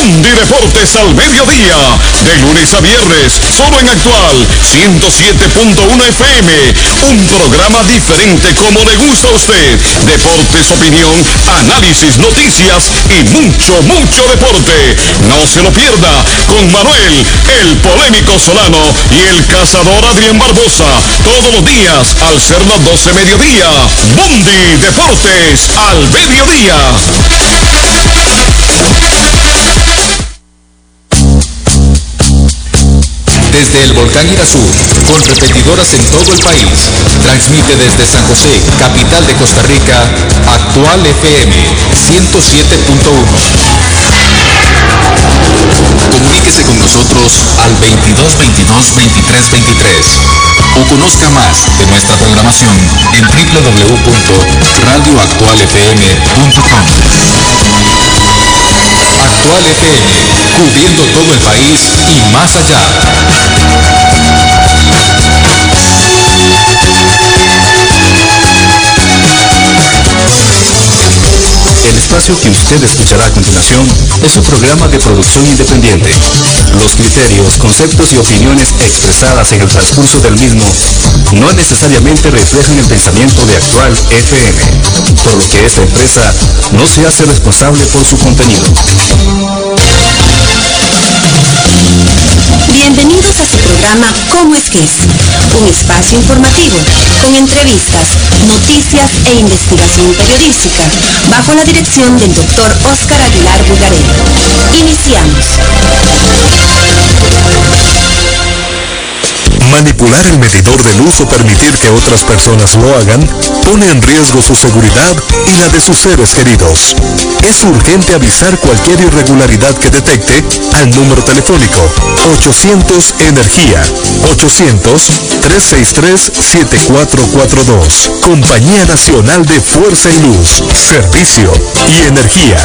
Mundi Deportes al mediodía, de lunes a viernes, solo en actual 107.1 FM. Un programa diferente como le gusta a usted. Deportes, opinión, análisis, noticias y mucho, mucho deporte. No se lo pierda con Manuel, el polémico Solano y el cazador Adrián Barbosa. Todos los días al ser las 12 mediodía. Mundi Deportes al mediodía. Desde el volcán Irazú, con repetidoras en todo el país, transmite desde San José, capital de Costa Rica, Actual FM 107.1. Comuníquese con nosotros al 22 22 23 23 o conozca más de nuestra programación en www.radioactualfm.com. Actual FM, cubriendo todo el país y más allá. El espacio que usted escuchará a continuación es un programa de producción independiente. Los criterios, conceptos y opiniones expresadas en el transcurso del mismo no necesariamente reflejan el pensamiento de actual FM, por lo que esta empresa no se hace responsable por su contenido. Bienvenidos a su programa ¿Cómo es que es? Un espacio informativo con entrevistas, noticias e investigación periodística bajo la dirección del doctor Óscar Aguilar Bugarel. Iniciamos. Manipular el medidor de luz o permitir que otras personas lo hagan pone en riesgo su seguridad y la de sus seres queridos. Es urgente avisar cualquier irregularidad que detecte al número telefónico 800 Energía 800-363-7442. Compañía Nacional de Fuerza y Luz, Servicio y Energía.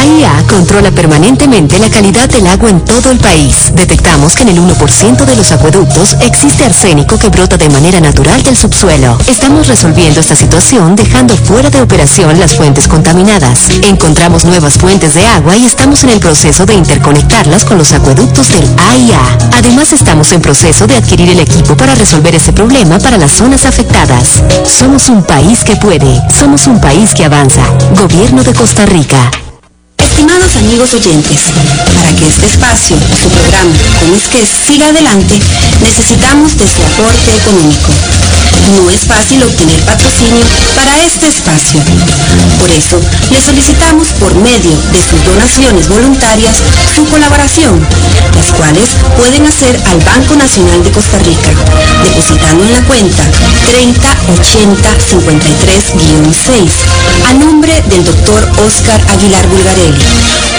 AIA controla permanentemente la calidad del agua en todo el país. Detectamos que en el 1% de los acueductos existe arsénico que brota de manera natural del subsuelo. Estamos resolviendo esta situación dejando fuera de operación las fuentes contaminadas. Encontramos nuevas fuentes de agua y estamos en el proceso de interconectarlas con los acueductos del AIA. Además estamos en proceso de adquirir el equipo para resolver ese problema para las zonas afectadas. Somos un país que puede. Somos un país que avanza. Gobierno de Costa Rica. Estimados amigos oyentes, para que este espacio, su programa, como es que siga adelante, necesitamos de su aporte económico. No es fácil obtener patrocinio para este espacio. Por eso, le solicitamos por medio de sus donaciones voluntarias su colaboración, las cuales pueden hacer al Banco Nacional de Costa Rica, depositando en la cuenta 3080-53-6, a nombre del doctor Oscar Aguilar Bulgarelli.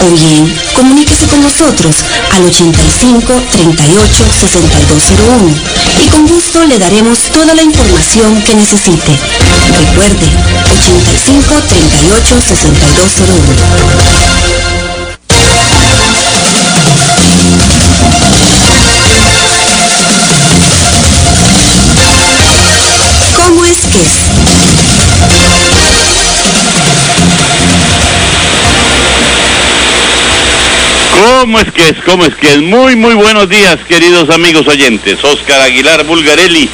O bien, comuníquese con nosotros al 85 38 6201 y con gusto le daremos toda la información que necesite. Recuerde, 85 38 6201. ¿Cómo es que es? ¿Cómo es que es? Muy, muy buenos días, queridos amigos oyentes. Oscar Aguilar Bulgarelli,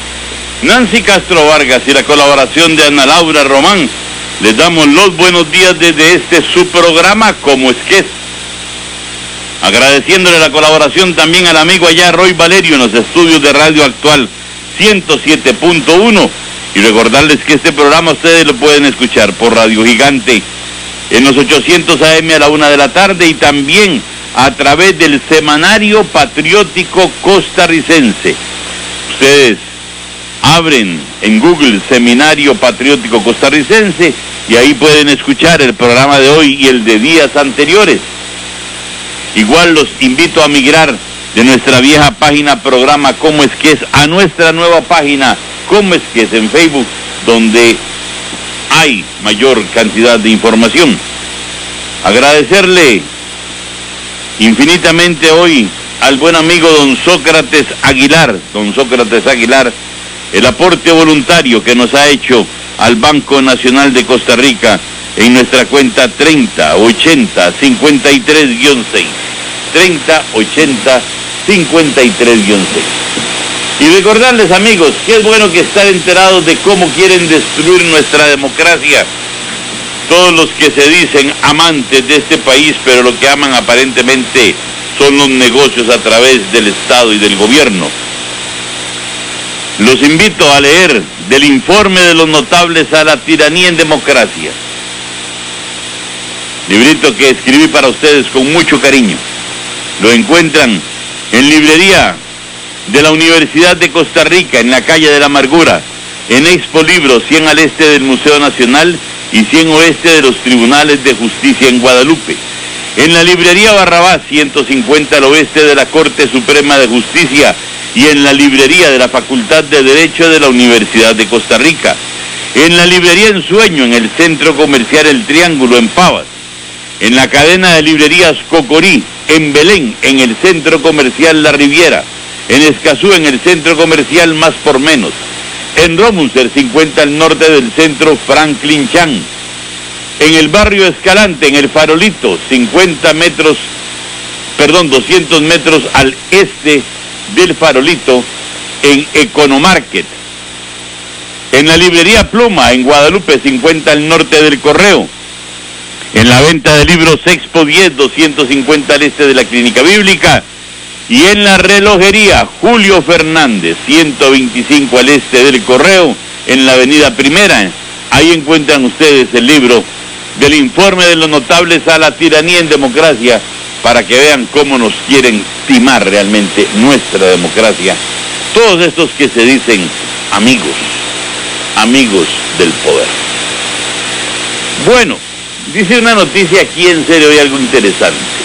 Nancy Castro Vargas y la colaboración de Ana Laura Román. Les damos los buenos días desde este su programa, ¿Cómo es que es? Agradeciéndole la colaboración también al amigo allá Roy Valerio en los estudios de Radio Actual 107.1 y recordarles que este programa ustedes lo pueden escuchar por Radio Gigante en los 800 AM a la una de la tarde y también a través del Semanario Patriótico Costarricense. Ustedes abren en Google Seminario Patriótico Costarricense y ahí pueden escuchar el programa de hoy y el de días anteriores. Igual los invito a migrar de nuestra vieja página programa Cómo es que es a nuestra nueva página Cómo es que es en Facebook, donde hay mayor cantidad de información. Agradecerle infinitamente hoy al buen amigo don Sócrates Aguilar, don Sócrates Aguilar, el aporte voluntario que nos ha hecho al Banco Nacional de Costa Rica en nuestra cuenta 3080 53-6. 3080 53-6. Y recordarles amigos que es bueno que estar enterados de cómo quieren destruir nuestra democracia. Todos los que se dicen amantes de este país, pero lo que aman aparentemente son los negocios a través del Estado y del gobierno. Los invito a leer del informe de los notables a la tiranía en democracia. Librito que escribí para ustedes con mucho cariño. Lo encuentran en librería de la Universidad de Costa Rica, en la calle de la Amargura, en Expo Libros, 100 al este del Museo Nacional y 100 oeste de los Tribunales de Justicia en Guadalupe. En la librería Barrabás, 150 al oeste de la Corte Suprema de Justicia y en la librería de la Facultad de Derecho de la Universidad de Costa Rica. En la librería Ensueño, en el Centro Comercial El Triángulo, en Pavas. En la cadena de librerías Cocorí, en Belén, en el Centro Comercial La Riviera en Escazú, en el centro comercial Más por Menos, en Romunster, 50 al norte del centro Franklin Chan, en el barrio Escalante, en el Farolito, 50 metros, perdón, 200 metros al este del Farolito, en Economarket, en la librería Pluma, en Guadalupe, 50 al norte del Correo, en la venta de libros Expo 10, 250 al este de la Clínica Bíblica, y en la relojería Julio Fernández, 125 al este del Correo, en la avenida Primera. Ahí encuentran ustedes el libro del informe de los notables a la tiranía en democracia para que vean cómo nos quieren timar realmente nuestra democracia. Todos estos que se dicen amigos, amigos del poder. Bueno, dice una noticia aquí en serio y algo interesante.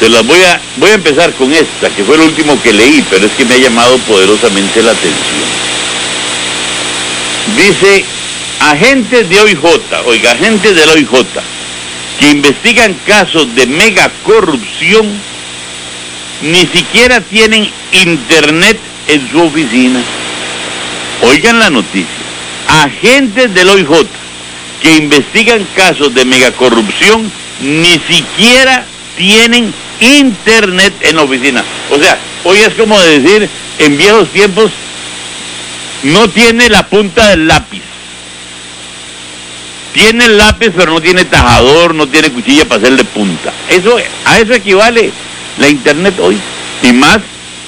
Se las voy a, voy a empezar con esta, que fue el último que leí, pero es que me ha llamado poderosamente la atención. Dice, agentes de OIJ, oiga, agentes de la OIJ, que investigan casos de mega corrupción, ni siquiera tienen internet en su oficina. Oigan la noticia. Agentes del OIJ que investigan casos de megacorrupción ni siquiera tienen internet en oficina. O sea, hoy es como decir, en viejos tiempos, no tiene la punta del lápiz. Tiene el lápiz, pero no tiene tajador, no tiene cuchilla para hacerle punta. Eso, a eso equivale la internet hoy. Y más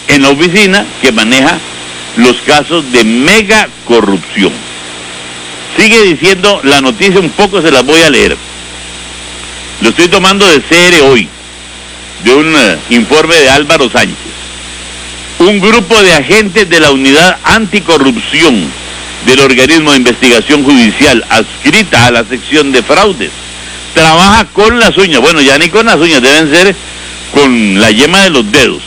en la oficina que maneja los casos de mega corrupción. Sigue diciendo la noticia, un poco se las voy a leer. Lo estoy tomando de CR hoy de un eh, informe de Álvaro Sánchez. Un grupo de agentes de la Unidad Anticorrupción del organismo de investigación judicial adscrita a la sección de fraudes trabaja con las uñas. Bueno, ya ni con las uñas, deben ser con la yema de los dedos.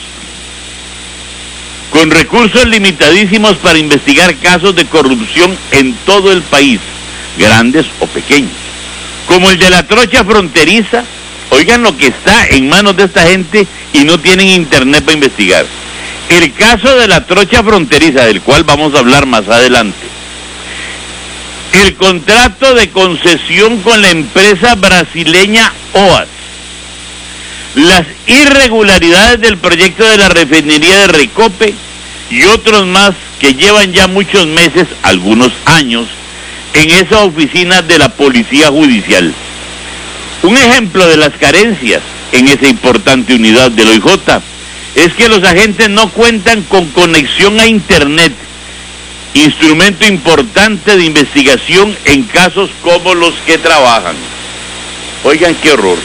Con recursos limitadísimos para investigar casos de corrupción en todo el país, grandes o pequeños. Como el de la trocha fronteriza, Oigan lo que está en manos de esta gente y no tienen internet para investigar. El caso de la trocha fronteriza, del cual vamos a hablar más adelante. El contrato de concesión con la empresa brasileña OAS. Las irregularidades del proyecto de la refinería de Recope y otros más que llevan ya muchos meses, algunos años, en esa oficina de la Policía Judicial. Un ejemplo de las carencias en esa importante unidad del OIJ es que los agentes no cuentan con conexión a Internet, instrumento importante de investigación en casos como los que trabajan. Oigan qué horror.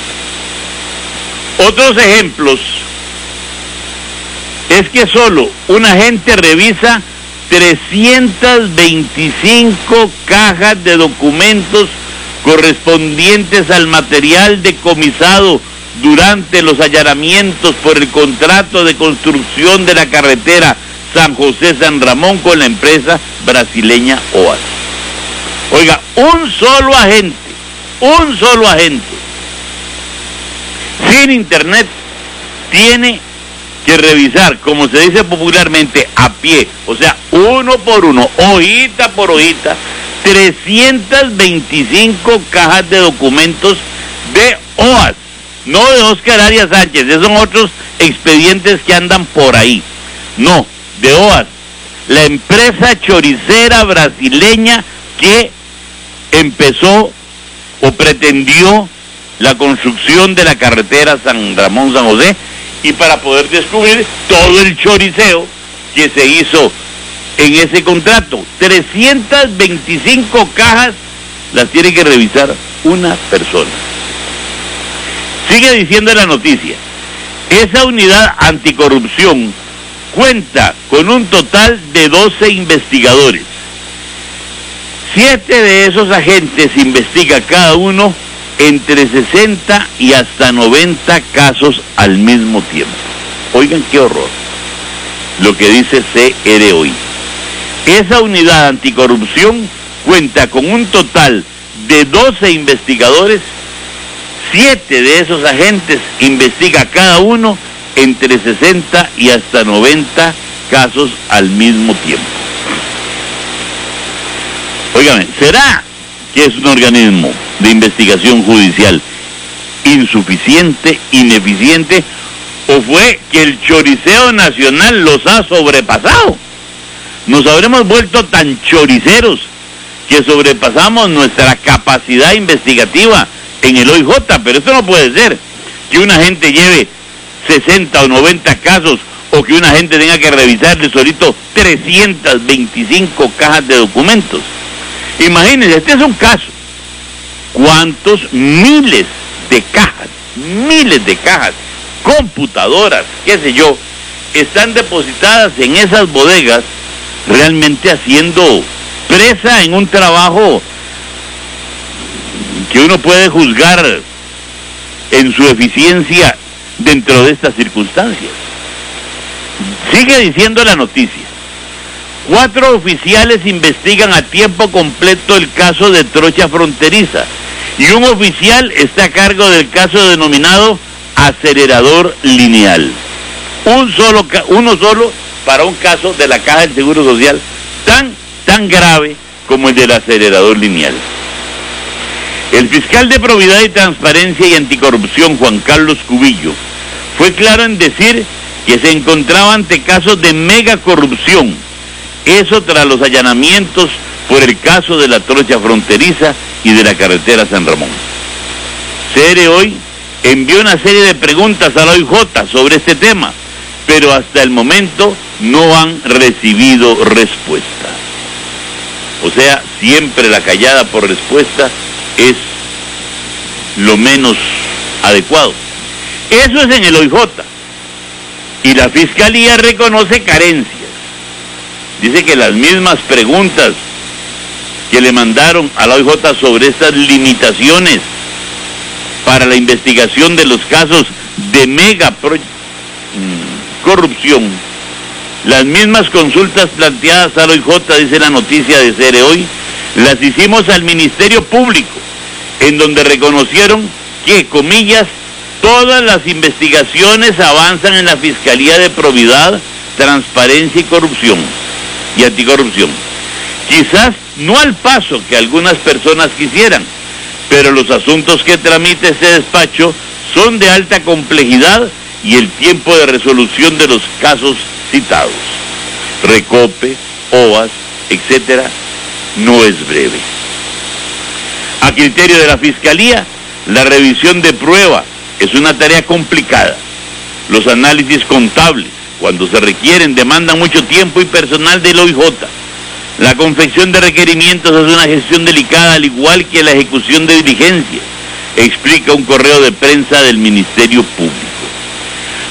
Otros ejemplos es que solo un agente revisa 325 cajas de documentos correspondientes al material decomisado durante los allanamientos por el contrato de construcción de la carretera San José-San Ramón con la empresa brasileña OAS. Oiga, un solo agente, un solo agente, sin internet, tiene que revisar, como se dice popularmente, a pie, o sea, uno por uno, hojita por hojita, 325 cajas de documentos de OAS, no de Oscar Arias Sánchez, esos son otros expedientes que andan por ahí. No, de OAS, la empresa choricera brasileña que empezó o pretendió la construcción de la carretera San Ramón-San José y para poder descubrir todo el choriceo que se hizo en ese contrato. 325 cajas las tiene que revisar una persona. Sigue diciendo la noticia, esa unidad anticorrupción cuenta con un total de 12 investigadores. Siete de esos agentes investiga cada uno entre 60 y hasta 90 casos al mismo tiempo. Oigan qué horror. Lo que dice CR hoy. Esa unidad anticorrupción cuenta con un total de 12 investigadores. Siete de esos agentes investiga cada uno entre 60 y hasta 90 casos al mismo tiempo. Óigame, ¿será que es un organismo de investigación judicial insuficiente, ineficiente, o fue que el choriceo nacional los ha sobrepasado? Nos habremos vuelto tan choriceros que sobrepasamos nuestra capacidad investigativa en el OIJ, pero eso no puede ser, que una gente lleve 60 o 90 casos o que una gente tenga que revisarle solito 325 cajas de documentos. Imagínense, este es un caso. ¿Cuántos miles de cajas, miles de cajas, computadoras, qué sé yo, están depositadas en esas bodegas realmente haciendo presa en un trabajo que uno puede juzgar en su eficiencia dentro de estas circunstancias. Sigue diciendo la noticia. Cuatro oficiales investigan a tiempo completo el caso de trocha fronteriza y un oficial está a cargo del caso denominado acelerador lineal. Un solo, uno solo para un caso de la Caja del Seguro Social tan, tan grave como el del acelerador lineal. El fiscal de Probidad y Transparencia y Anticorrupción, Juan Carlos Cubillo, fue claro en decir que se encontraba ante casos de mega corrupción, eso tras los allanamientos por el caso de la trocha fronteriza y de la carretera San Ramón. CR hoy envió una serie de preguntas a la OIJ sobre este tema, pero hasta el momento no han recibido respuesta. O sea, siempre la callada por respuesta es lo menos adecuado. Eso es en el OIJ. Y la Fiscalía reconoce carencias. Dice que las mismas preguntas que le mandaron a la OIJ sobre estas limitaciones para la investigación de los casos de mega corrupción, las mismas consultas planteadas a la OIJ, dice la noticia de Cere hoy, las hicimos al Ministerio Público, en donde reconocieron que, comillas, todas las investigaciones avanzan en la Fiscalía de Probidad, Transparencia y Corrupción y Anticorrupción. Quizás no al paso que algunas personas quisieran, pero los asuntos que tramite ese despacho son de alta complejidad y el tiempo de resolución de los casos citados, Recope, OAS, etcétera, no es breve. A criterio de la Fiscalía, la revisión de prueba es una tarea complicada. Los análisis contables, cuando se requieren, demandan mucho tiempo y personal del OIJ. La confección de requerimientos es una gestión delicada, al igual que la ejecución de diligencias, explica un correo de prensa del Ministerio Público.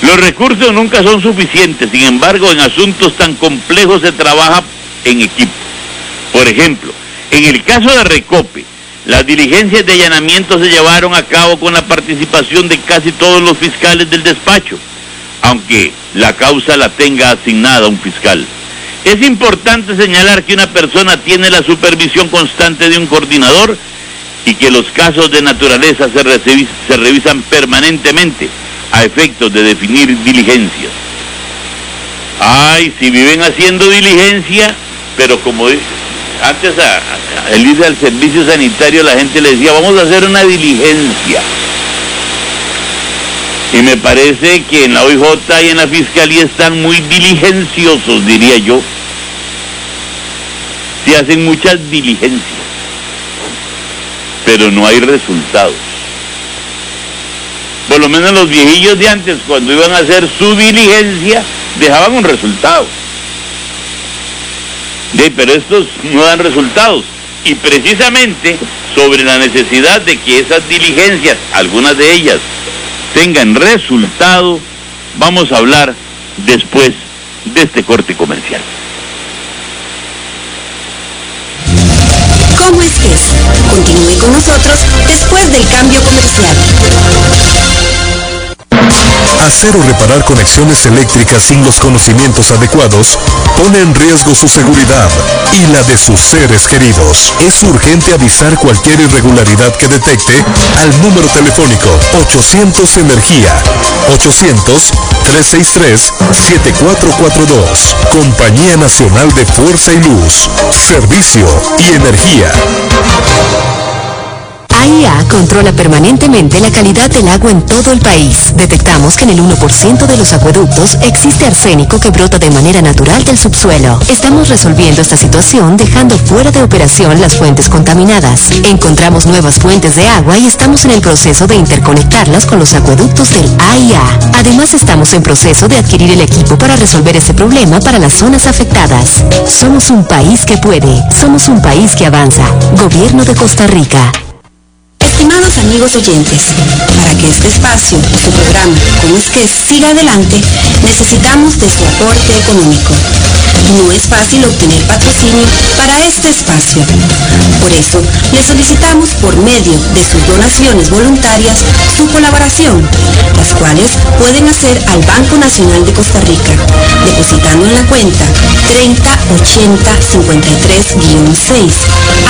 Los recursos nunca son suficientes, sin embargo, en asuntos tan complejos se trabaja en equipo. Por ejemplo, en el caso de Recope, las diligencias de allanamiento se llevaron a cabo con la participación de casi todos los fiscales del despacho, aunque la causa la tenga asignada un fiscal. Es importante señalar que una persona tiene la supervisión constante de un coordinador y que los casos de naturaleza se, se revisan permanentemente a efectos de definir diligencias. Ay, si viven haciendo diligencia, pero como antes a, el irse al servicio sanitario la gente le decía, vamos a hacer una diligencia. Y me parece que en la OIJ y en la Fiscalía están muy diligenciosos, diría yo. Se hacen muchas diligencias, pero no hay resultados. Por lo menos los viejillos de antes, cuando iban a hacer su diligencia, dejaban un resultado pero estos no dan resultados. Y precisamente sobre la necesidad de que esas diligencias, algunas de ellas, tengan resultado, vamos a hablar después de este corte comercial. ¿Cómo es que es? Continúe con nosotros después del cambio comercial. Hacer o reparar conexiones eléctricas sin los conocimientos adecuados pone en riesgo su seguridad y la de sus seres queridos. Es urgente avisar cualquier irregularidad que detecte al número telefónico 800 Energía 800-363-7442. Compañía Nacional de Fuerza y Luz, Servicio y Energía. AIA controla permanentemente la calidad del agua en todo el país. Detectamos que en el 1% de los acueductos existe arsénico que brota de manera natural del subsuelo. Estamos resolviendo esta situación dejando fuera de operación las fuentes contaminadas. Encontramos nuevas fuentes de agua y estamos en el proceso de interconectarlas con los acueductos del AIA. Además estamos en proceso de adquirir el equipo para resolver ese problema para las zonas afectadas. Somos un país que puede. Somos un país que avanza. Gobierno de Costa Rica. Estimados amigos oyentes, para que este espacio, su programa, como es que siga adelante, necesitamos de su aporte económico. No es fácil obtener patrocinio para este espacio. Por eso, le solicitamos por medio de sus donaciones voluntarias su colaboración, las cuales pueden hacer al Banco Nacional de Costa Rica, depositando en la cuenta 308053-6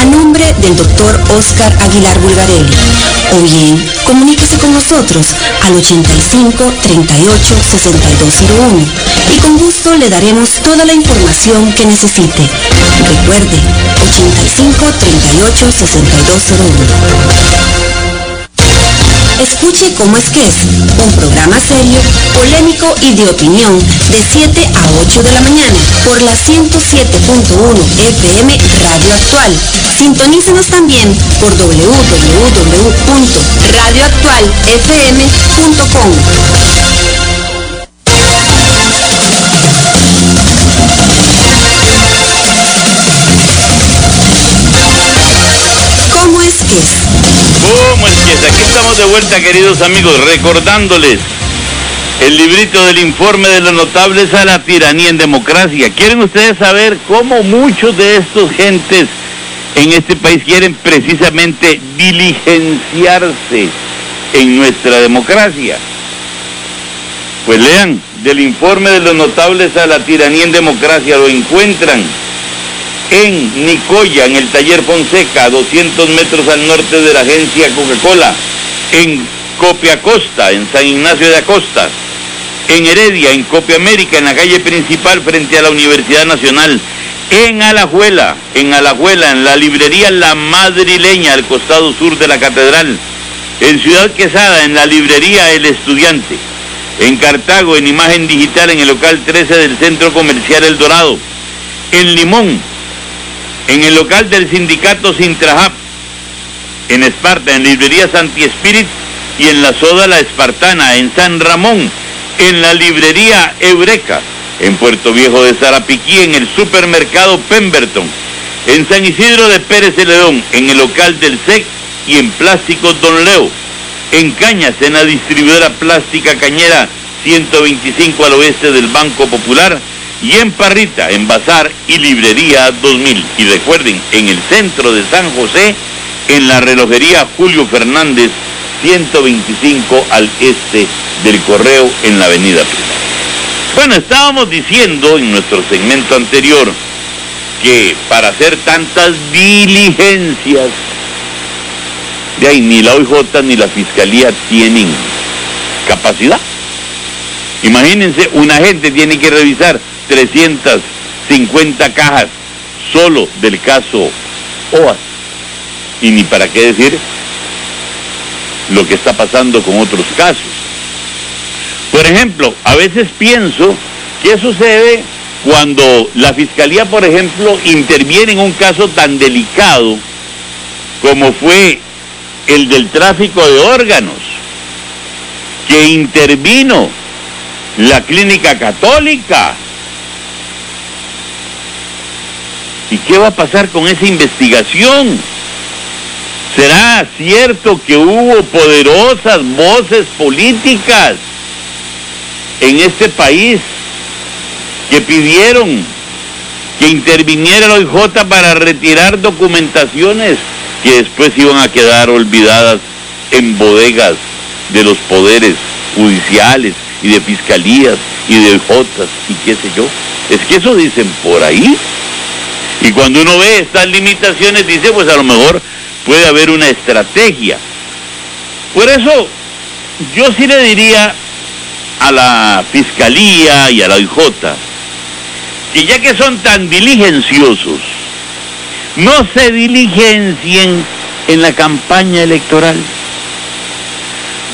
a nombre del doctor Oscar Aguilar Bulgarelli o bien, comuníquese con nosotros al 85 38 6201 y con gusto le daremos toda la información que necesite. Recuerde, 85 38 6201. Escuche cómo es que es, un programa serio, polémico y de opinión de 7 a 8 de la mañana por la 107.1 FM Radio Actual. Sintonícenos también por www.radioactualfm.com. ¿Cómo. Aquí estamos de vuelta, queridos amigos, recordándoles el librito del informe de los notables a la tiranía en democracia. ¿Quieren ustedes saber cómo muchos de estos gentes en este país quieren precisamente diligenciarse en nuestra democracia? Pues lean del informe de los notables a la tiranía en democracia, lo encuentran en Nicoya, en el taller Fonseca, a 200 metros al norte de la agencia Coca-Cola, en Copia Costa, en San Ignacio de Acosta, en Heredia, en Copia América, en la calle principal frente a la Universidad Nacional, en Alajuela, en Alajuela, en la librería La Madrileña, al costado sur de la catedral, en Ciudad Quesada, en la librería El Estudiante, en Cartago, en imagen digital, en el local 13 del Centro Comercial El Dorado, en Limón, en el local del sindicato Sintrajap, en Esparta, en librería Santi Spirit y en la soda La Espartana, en San Ramón, en la librería Eureka, en Puerto Viejo de Zarapiquí, en el supermercado Pemberton, en San Isidro de Pérez Celedón, en el local del SEC y en Plásticos Don Leo, en Cañas, en la distribuidora plástica Cañera 125 al oeste del Banco Popular, y en Parrita, en Bazar y Librería 2000. Y recuerden, en el centro de San José, en la relojería Julio Fernández, 125 al este del correo en la avenida Bueno, estábamos diciendo en nuestro segmento anterior que para hacer tantas diligencias, de ahí ni la OIJ ni la Fiscalía tienen capacidad. Imagínense, una gente tiene que revisar 350 cajas solo del caso OAS. Y ni para qué decir lo que está pasando con otros casos. Por ejemplo, a veces pienso qué sucede cuando la fiscalía, por ejemplo, interviene en un caso tan delicado como fue el del tráfico de órganos, que intervino la clínica católica. ¿Y qué va a pasar con esa investigación? ¿Será cierto que hubo poderosas voces políticas en este país que pidieron que interviniera el OIJ para retirar documentaciones que después iban a quedar olvidadas en bodegas de los poderes judiciales y de fiscalías y de OIJs y qué sé yo. Es que eso dicen por ahí. Y cuando uno ve estas limitaciones dice, pues a lo mejor puede haber una estrategia. Por eso yo sí le diría a la fiscalía y a la OIJ que ya que son tan diligenciosos, no se diligencien en la campaña electoral.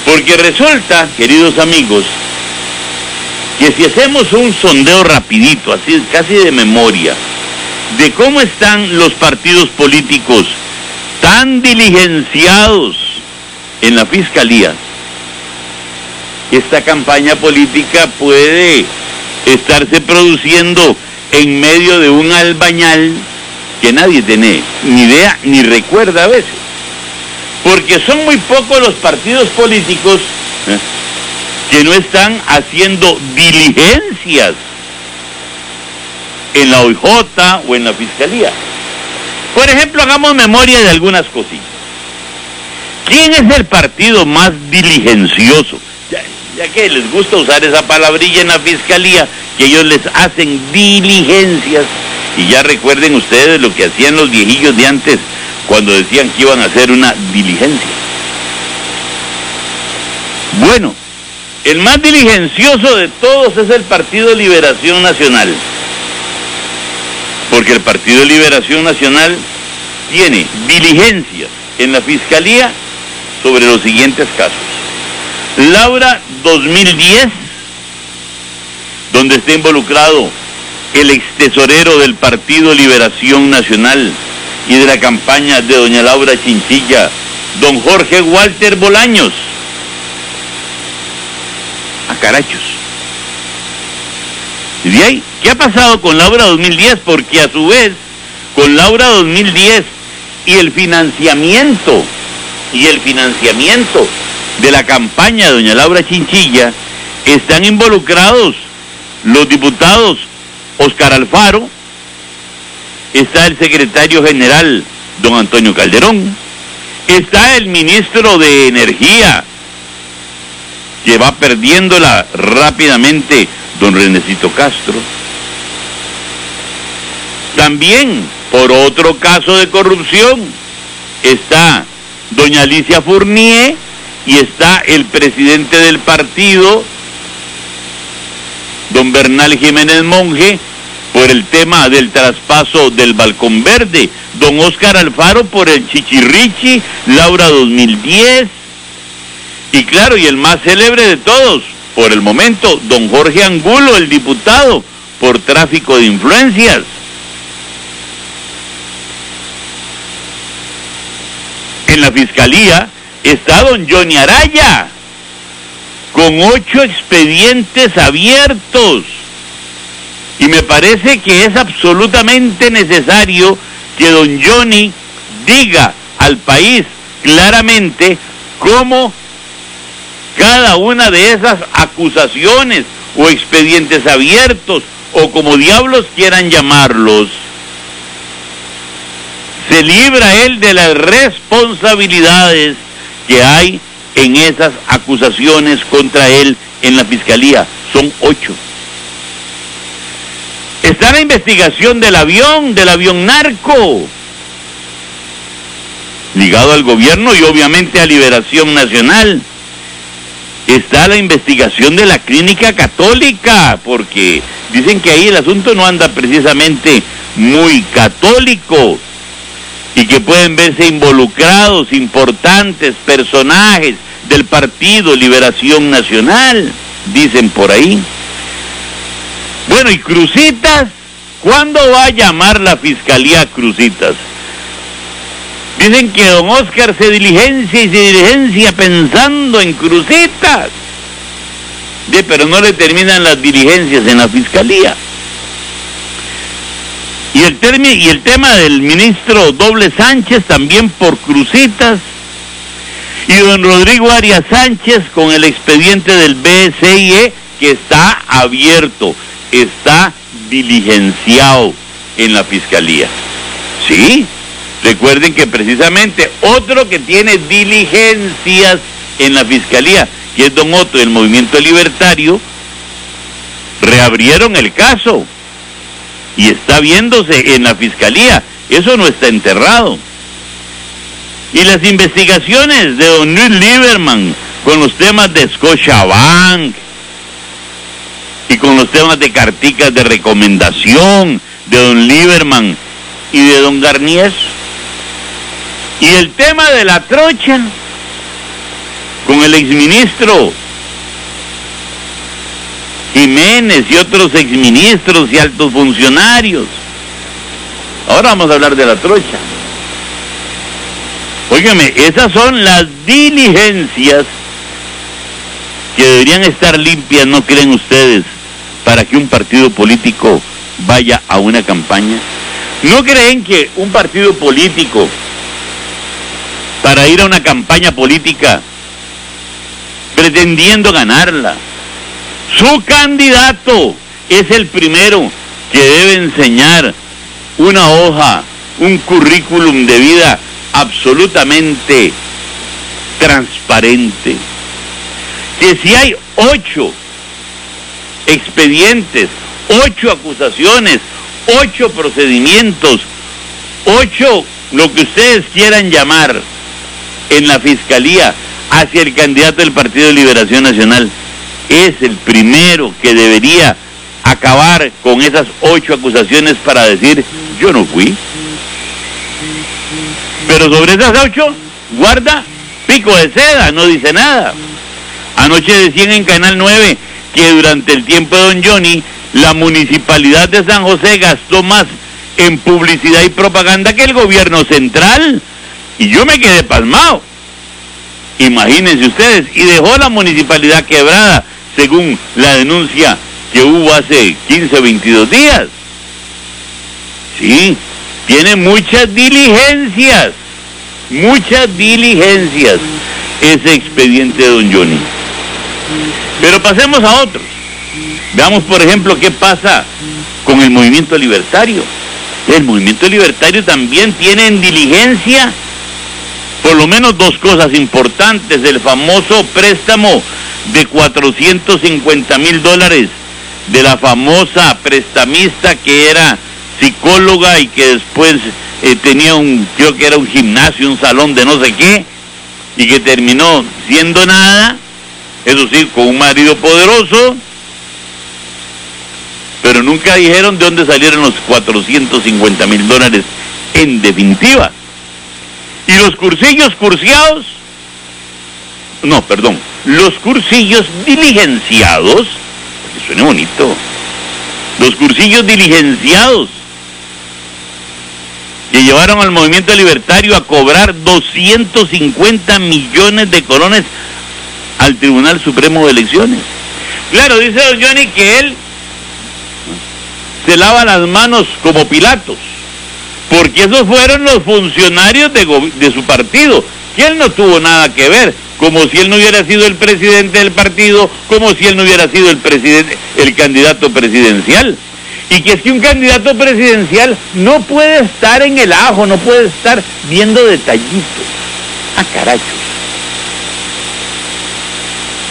Porque resulta, queridos amigos, que si hacemos un sondeo rapidito, así casi de memoria, de cómo están los partidos políticos tan diligenciados en la fiscalía, esta campaña política puede estarse produciendo en medio de un albañal que nadie tiene ni idea ni recuerda a veces. Porque son muy pocos los partidos políticos ¿eh? que no están haciendo diligencias en la OIJ o en la Fiscalía. Por ejemplo, hagamos memoria de algunas cositas. ¿Quién es el partido más diligencioso? Ya, ya, que les gusta usar esa palabrilla en la Fiscalía, que ellos les hacen diligencias. Y ya recuerden ustedes lo que hacían los viejillos de antes cuando decían que iban a hacer una diligencia. Bueno, el más diligencioso de todos es el Partido Liberación Nacional porque el Partido Liberación Nacional tiene diligencias en la Fiscalía sobre los siguientes casos. Laura 2010, donde está involucrado el ex tesorero del Partido Liberación Nacional y de la campaña de doña Laura Chinchilla, don Jorge Walter Bolaños. A carachos. Ahí, ¿qué ha pasado con Laura 2010? Porque a su vez, con Laura 2010 y el financiamiento, y el financiamiento de la campaña de doña Laura Chinchilla, están involucrados los diputados Oscar Alfaro, está el secretario general don Antonio Calderón, está el ministro de Energía, que va perdiéndola rápidamente don Renecito Castro. También, por otro caso de corrupción, está doña Alicia Fournier y está el presidente del partido, don Bernal Jiménez Monje, por el tema del traspaso del Balcón Verde, don Oscar Alfaro por el Chichirrichi, Laura 2010, y claro, y el más célebre de todos, por el momento, don Jorge Angulo, el diputado, por tráfico de influencias. En la fiscalía está don Johnny Araya, con ocho expedientes abiertos. Y me parece que es absolutamente necesario que don Johnny diga al país claramente cómo cada una de esas acusaciones o expedientes abiertos o como diablos quieran llamarlos, se libra él de las responsabilidades que hay en esas acusaciones contra él en la fiscalía. Son ocho. Está la investigación del avión, del avión narco, ligado al gobierno y obviamente a Liberación Nacional está la investigación de la clínica católica, porque dicen que ahí el asunto no anda precisamente muy católico y que pueden verse involucrados importantes personajes del Partido Liberación Nacional, dicen por ahí. Bueno, y Crucitas, ¿cuándo va a llamar la Fiscalía Crucitas? Dicen que don Oscar se diligencia y se diligencia pensando en Crucitas. pero no le terminan las diligencias en la Fiscalía. Y el, y el tema del ministro Doble Sánchez también por Crucitas. Y don Rodrigo Arias Sánchez con el expediente del BSIE que está abierto, está diligenciado en la Fiscalía. ¿Sí? Recuerden que precisamente otro que tiene diligencias en la Fiscalía, que es Don Otto del Movimiento Libertario, reabrieron el caso y está viéndose en la Fiscalía. Eso no está enterrado. Y las investigaciones de Don Luis Lieberman con los temas de Scotiabank y con los temas de carticas de recomendación de Don Lieberman y de Don Garnier y el tema de la trocha con el exministro Jiménez y otros exministros y altos funcionarios. Ahora vamos a hablar de la trocha. Óigame, esas son las diligencias que deberían estar limpias, ¿no creen ustedes, para que un partido político vaya a una campaña? ¿No creen que un partido político ir a una campaña política pretendiendo ganarla. Su candidato es el primero que debe enseñar una hoja, un currículum de vida absolutamente transparente. Que si hay ocho expedientes, ocho acusaciones, ocho procedimientos, ocho lo que ustedes quieran llamar, en la fiscalía hacia el candidato del Partido de Liberación Nacional. Es el primero que debería acabar con esas ocho acusaciones para decir yo no fui. Pero sobre esas ocho, guarda pico de seda, no dice nada. Anoche decían en Canal 9 que durante el tiempo de Don Johnny, la municipalidad de San José gastó más en publicidad y propaganda que el gobierno central. Y yo me quedé pasmado. Imagínense ustedes. Y dejó la municipalidad quebrada, según la denuncia que hubo hace 15 o 22 días. Sí, tiene muchas diligencias, muchas diligencias ese expediente de don Johnny. Pero pasemos a otros. Veamos, por ejemplo, qué pasa con el movimiento libertario. El movimiento libertario también tiene en diligencia por lo menos dos cosas importantes. El famoso préstamo de 450 mil dólares de la famosa prestamista que era psicóloga y que después eh, tenía un, creo que era un gimnasio, un salón de no sé qué, y que terminó siendo nada, eso sí, con un marido poderoso, pero nunca dijeron de dónde salieron los 450 mil dólares en definitiva. Los cursillos cursiados, no, perdón, los cursillos diligenciados, que suena bonito, los cursillos diligenciados que llevaron al movimiento libertario a cobrar 250 millones de colones al Tribunal Supremo de Elecciones. Claro, dice don Johnny que él se lava las manos como Pilatos porque esos fueron los funcionarios de, su partido, que él no tuvo nada que ver, como si él no hubiera sido el presidente del partido, como si él no hubiera sido el candidato presidencial. Y que es que un candidato presidencial no puede estar en el ajo, no puede estar viendo detallitos. ah, carachos.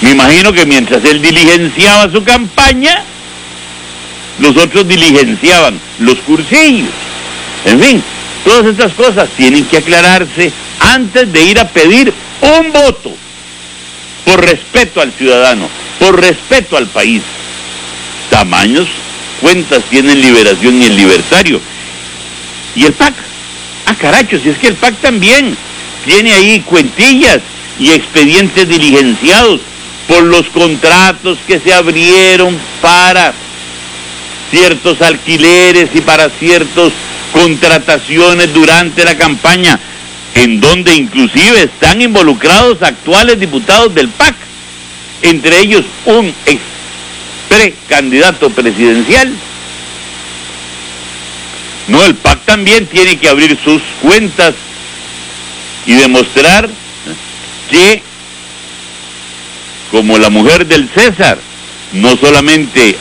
Me imagino que mientras él diligenciaba su campaña, los otros diligenciaban los cursillos. En fin, todas estas cosas tienen que aclararse antes de ir a pedir un voto por respeto al ciudadano, por respeto al país. Tamaños, cuentas tienen liberación y el libertario. ¿Y el PAC? Ah, caracho, si es que el PAC también tiene ahí cuentillas y expedientes diligenciados por los contratos que se abrieron para ciertos alquileres y para ciertas contrataciones durante la campaña, en donde inclusive están involucrados actuales diputados del PAC, entre ellos un ex precandidato presidencial. No, el PAC también tiene que abrir sus cuentas y demostrar que, como la mujer del César, no solamente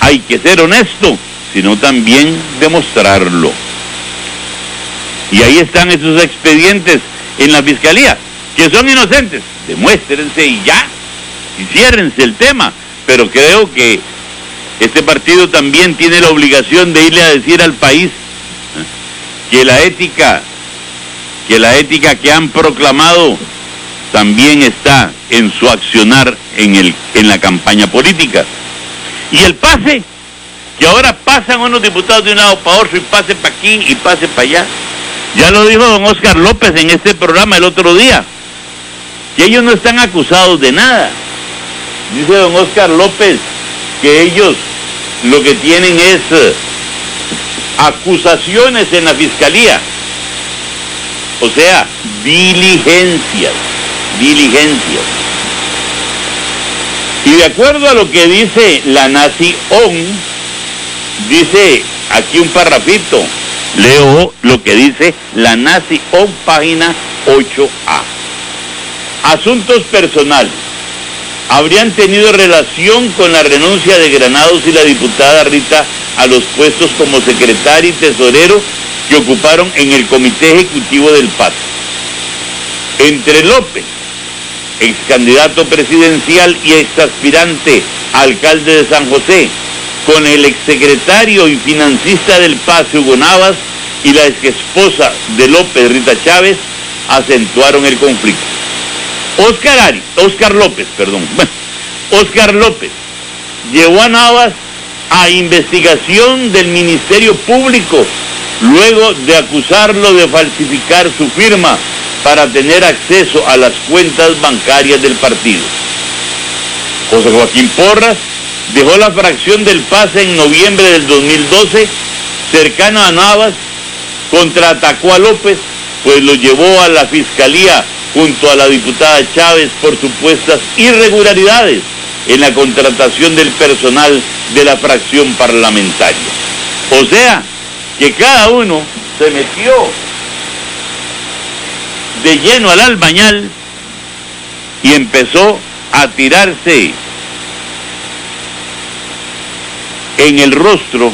hay que ser honesto, sino también demostrarlo. Y ahí están esos expedientes en la fiscalía, que son inocentes. Demuéstrense y ya, y ciérrense el tema. Pero creo que este partido también tiene la obligación de irle a decir al país ¿eh? que la ética, que la ética que han proclamado también está en su accionar en, el, en la campaña política. Y el pase, que ahora pasan unos diputados de un lado para otro y pase para aquí y pase para allá. Ya lo dijo don Oscar López en este programa el otro día, que ellos no están acusados de nada. Dice don Oscar López que ellos lo que tienen es eh, acusaciones en la fiscalía. O sea, diligencias, diligencias. Y de acuerdo a lo que dice la Nazi ON, dice aquí un parrafito, leo lo que dice la Nazi ON, página 8A. Asuntos personales. Habrían tenido relación con la renuncia de Granados y la diputada Rita a los puestos como secretario y tesorero que ocuparon en el comité ejecutivo del PAS. Entre López, ex candidato presidencial y ex aspirante alcalde de San José, con el exsecretario y financista del PAS, Hugo Navas, y la ex esposa de López, Rita Chávez, acentuaron el conflicto. Oscar Ari, Oscar López, perdón, Oscar López llevó a Navas a investigación del Ministerio Público luego de acusarlo de falsificar su firma para tener acceso a las cuentas bancarias del partido. José Joaquín Porras dejó la fracción del pase en noviembre del 2012, cercano a Navas, contraatacó a López, pues lo llevó a la fiscalía junto a la diputada Chávez por supuestas irregularidades en la contratación del personal de la fracción parlamentaria. O sea, que cada uno se metió de lleno al albañal y empezó a tirarse en el rostro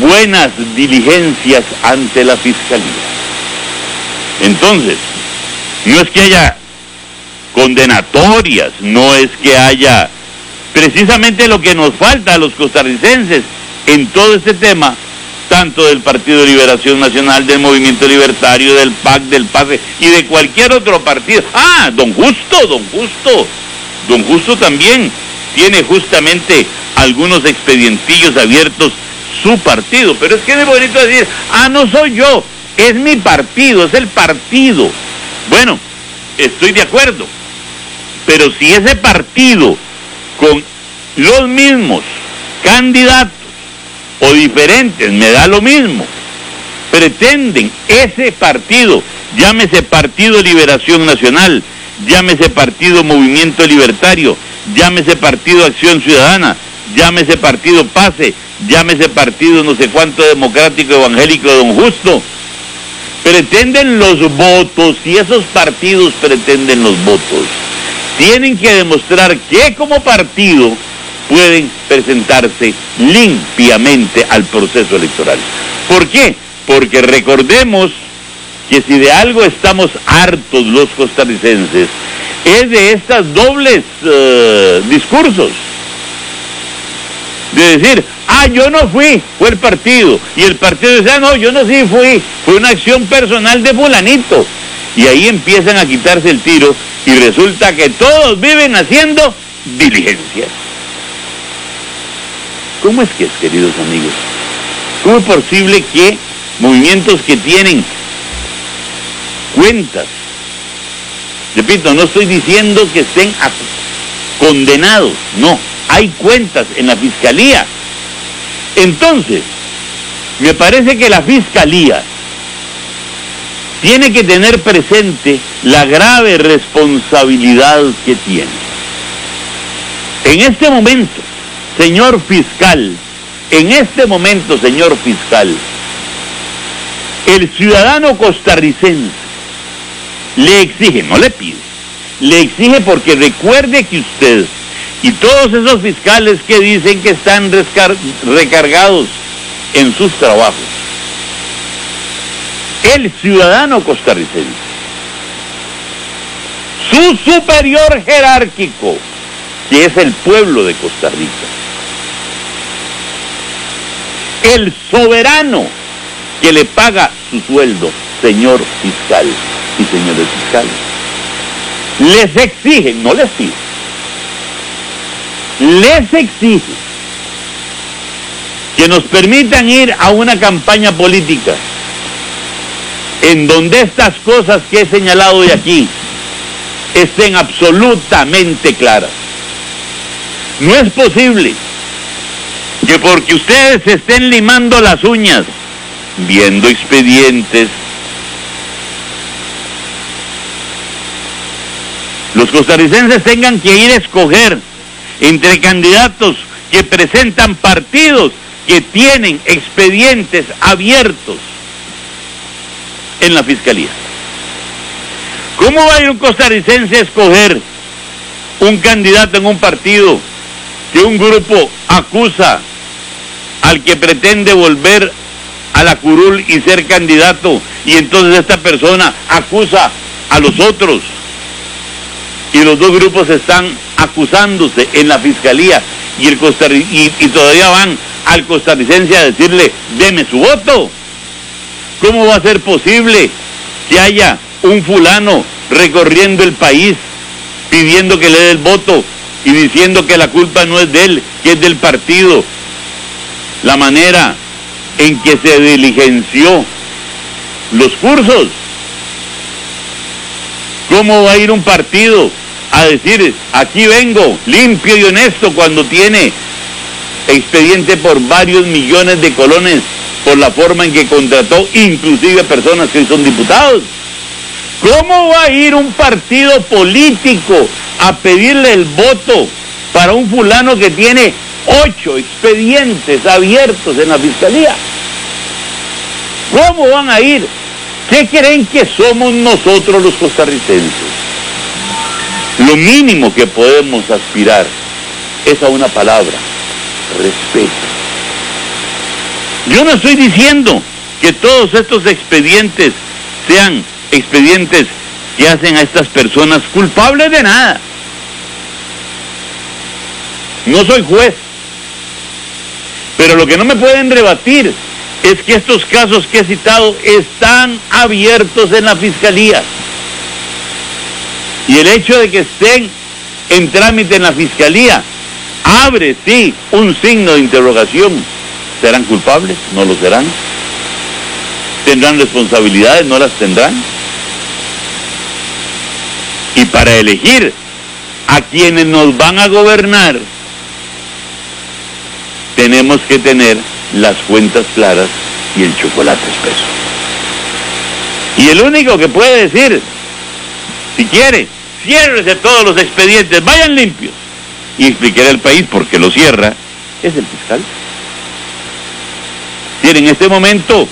buenas diligencias ante la fiscalía. Entonces, no es que haya condenatorias, no es que haya precisamente lo que nos falta a los costarricenses en todo este tema, tanto del Partido de Liberación Nacional, del Movimiento Libertario, del PAC, del PASE y de cualquier otro partido. Ah, don Justo, don Justo, don Justo también tiene justamente algunos expedientillos abiertos su partido, pero es que es bonito decir, ah, no soy yo, es mi partido, es el partido. Bueno, estoy de acuerdo, pero si ese partido con los mismos candidatos o diferentes, me da lo mismo, pretenden ese partido, llámese Partido Liberación Nacional, llámese Partido Movimiento Libertario, llámese Partido Acción Ciudadana, llámese Partido Pase, llámese Partido no sé cuánto democrático evangélico de Don Justo, pretenden los votos y esos partidos pretenden los votos. Tienen que demostrar que como partido pueden presentarse limpiamente al proceso electoral. ¿Por qué? Porque recordemos que si de algo estamos hartos los costarricenses, es de estos dobles uh, discursos. De decir, ah, yo no fui, fue el partido. Y el partido dice, ah, no, yo no sí fui, fue una acción personal de fulanito. Y ahí empiezan a quitarse el tiro y resulta que todos viven haciendo diligencias. ¿Cómo es que es, queridos amigos? ¿Cómo es posible que movimientos que tienen cuentas. Repito, no estoy diciendo que estén condenados, no, hay cuentas en la fiscalía. Entonces, me parece que la fiscalía tiene que tener presente la grave responsabilidad que tiene. En este momento, señor fiscal, en este momento, señor fiscal, el ciudadano costarricense le exige, no le pide, le exige porque recuerde que usted y todos esos fiscales que dicen que están recargados en sus trabajos, el ciudadano costarricense, su superior jerárquico, que es el pueblo de Costa Rica, el soberano que le paga su sueldo, señor fiscal y señores fiscales. Les exige, no les pide, les exige que nos permitan ir a una campaña política en donde estas cosas que he señalado de aquí estén absolutamente claras. No es posible que porque ustedes estén limando las uñas, viendo expedientes, los costarricenses tengan que ir a escoger entre candidatos que presentan partidos que tienen expedientes abiertos en la fiscalía. ¿Cómo va a ir un costarricense a escoger un candidato en un partido que un grupo acusa al que pretende volver a la curul y ser candidato y entonces esta persona acusa a los otros y los dos grupos están acusándose en la fiscalía y, el y, y todavía van al costarricense a decirle deme su voto. ¿Cómo va a ser posible que haya un fulano recorriendo el país pidiendo que le dé el voto y diciendo que la culpa no es de él, que es del partido. La manera en que se diligenció los cursos. ¿Cómo va a ir un partido a decir, aquí vengo, limpio y honesto, cuando tiene expediente por varios millones de colones por la forma en que contrató inclusive personas que son diputados? ¿Cómo va a ir un partido político a pedirle el voto para un fulano que tiene ocho expedientes abiertos en la fiscalía? ¿Cómo van a ir? ¿Qué creen que somos nosotros los costarricenses? Lo mínimo que podemos aspirar es a una palabra, respeto. Yo no estoy diciendo que todos estos expedientes sean expedientes que hacen a estas personas culpables de nada. No soy juez. Pero lo que no me pueden rebatir es que estos casos que he citado están abiertos en la fiscalía. Y el hecho de que estén en trámite en la fiscalía abre, sí, un signo de interrogación. ¿Serán culpables? ¿No lo serán? ¿Tendrán responsabilidades? ¿No las tendrán? Y para elegir a quienes nos van a gobernar, tenemos que tener las cuentas claras y el chocolate espeso. Y el único que puede decir, si quiere, ciérrese todos los expedientes, vayan limpios. Y expliqué al país por qué lo cierra, es el fiscal. Y en este momento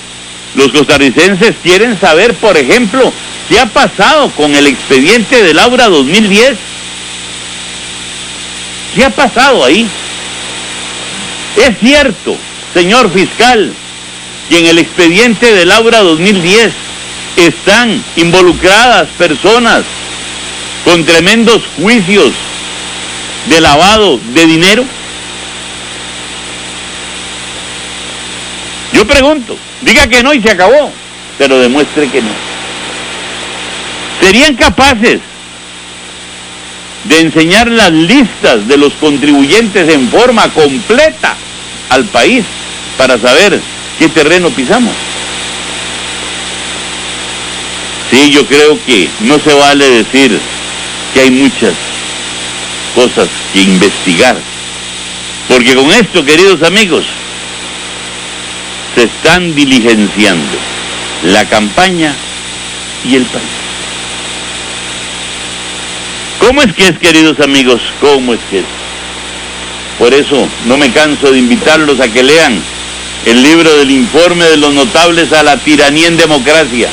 los costarricenses quieren saber, por ejemplo, ¿Qué ha pasado con el expediente de Laura 2010? ¿Qué ha pasado ahí? Es cierto, señor fiscal, que en el expediente de Laura 2010 están involucradas personas con tremendos juicios de lavado de dinero. Yo pregunto, diga que no y se acabó, pero demuestre que no serían capaces de enseñar las listas de los contribuyentes en forma completa al país para saber qué terreno pisamos. Sí, yo creo que no se vale decir que hay muchas cosas que investigar. Porque con esto, queridos amigos, se están diligenciando la campaña y el país. ¿Cómo es que es, queridos amigos? ¿Cómo es que es? Por eso no me canso de invitarlos a que lean el libro del informe de los notables a la tiranía en democracia,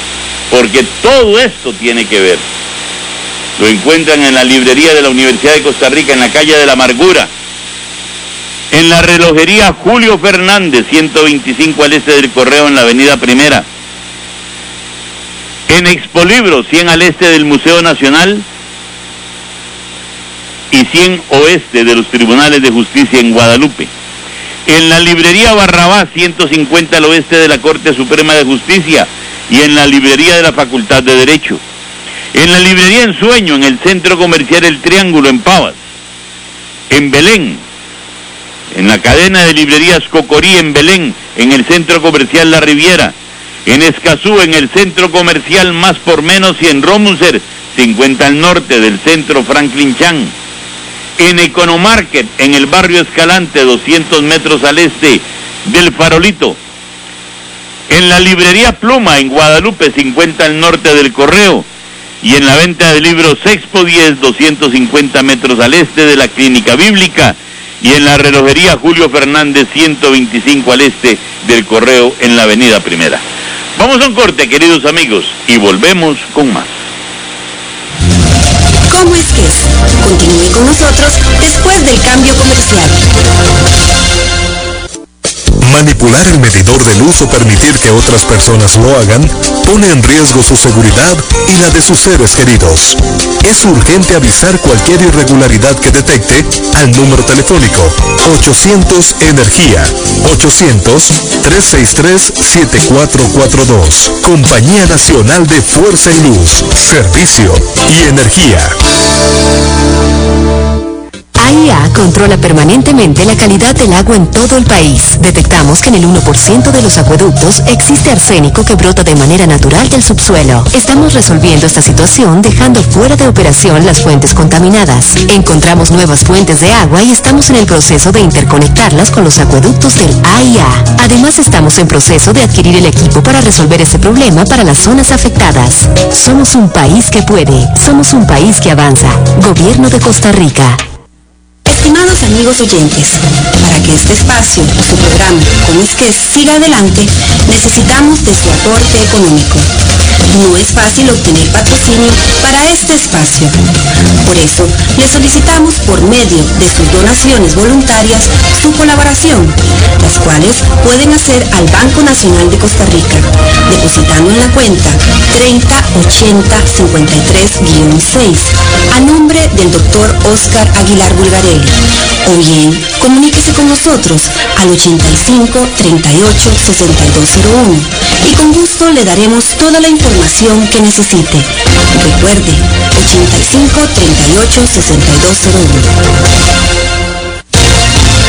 porque todo esto tiene que ver. Lo encuentran en la librería de la Universidad de Costa Rica, en la calle de la Amargura, en la relojería Julio Fernández, 125 al este del Correo, en la Avenida Primera, en Expolibro, 100 al este del Museo Nacional, y 100 oeste de los Tribunales de Justicia en Guadalupe. En la librería Barrabás, 150 al oeste de la Corte Suprema de Justicia y en la librería de la Facultad de Derecho. En la librería Ensueño, en el Centro Comercial El Triángulo, en Pavas. En Belén, en la cadena de librerías Cocorí, en Belén, en el Centro Comercial La Riviera. En Escazú, en el Centro Comercial Más por Menos y en Romuser, 50 al norte del Centro Franklin Chan en Economarket, en el barrio Escalante, 200 metros al este del Farolito. En la librería Pluma, en Guadalupe, 50 al norte del Correo. Y en la venta de libros Expo 10, 250 metros al este de la Clínica Bíblica. Y en la relojería Julio Fernández, 125 al este del Correo, en la Avenida Primera. Vamos a un corte, queridos amigos, y volvemos con más. ¿Cómo es que es? Continúe con nosotros después del cambio comercial. Manipular el medidor de luz o permitir que otras personas lo hagan pone en riesgo su seguridad y la de sus seres queridos. Es urgente avisar cualquier irregularidad que detecte al número telefónico 800 Energía 800-363-7442. Compañía Nacional de Fuerza y Luz, Servicio y Energía. AIA controla permanentemente la calidad del agua en todo el país. Detectamos que en el 1% de los acueductos existe arsénico que brota de manera natural del subsuelo. Estamos resolviendo esta situación dejando fuera de operación las fuentes contaminadas. Encontramos nuevas fuentes de agua y estamos en el proceso de interconectarlas con los acueductos del AIA. Además estamos en proceso de adquirir el equipo para resolver ese problema para las zonas afectadas. Somos un país que puede. Somos un país que avanza. Gobierno de Costa Rica. Estimados amigos oyentes, para que este espacio, su programa, como es que siga adelante, necesitamos de su aporte económico. No es fácil obtener patrocinio para este espacio. Por eso, le solicitamos por medio de sus donaciones voluntarias su colaboración, las cuales pueden hacer al Banco Nacional de Costa Rica, depositando en la cuenta 308053-6 a nombre del doctor Oscar Aguilar Bulgarelli. O bien, comuníquese con nosotros al 85 38 6201 y con gusto le daremos toda la información que necesite. Recuerde, 85 38 6201.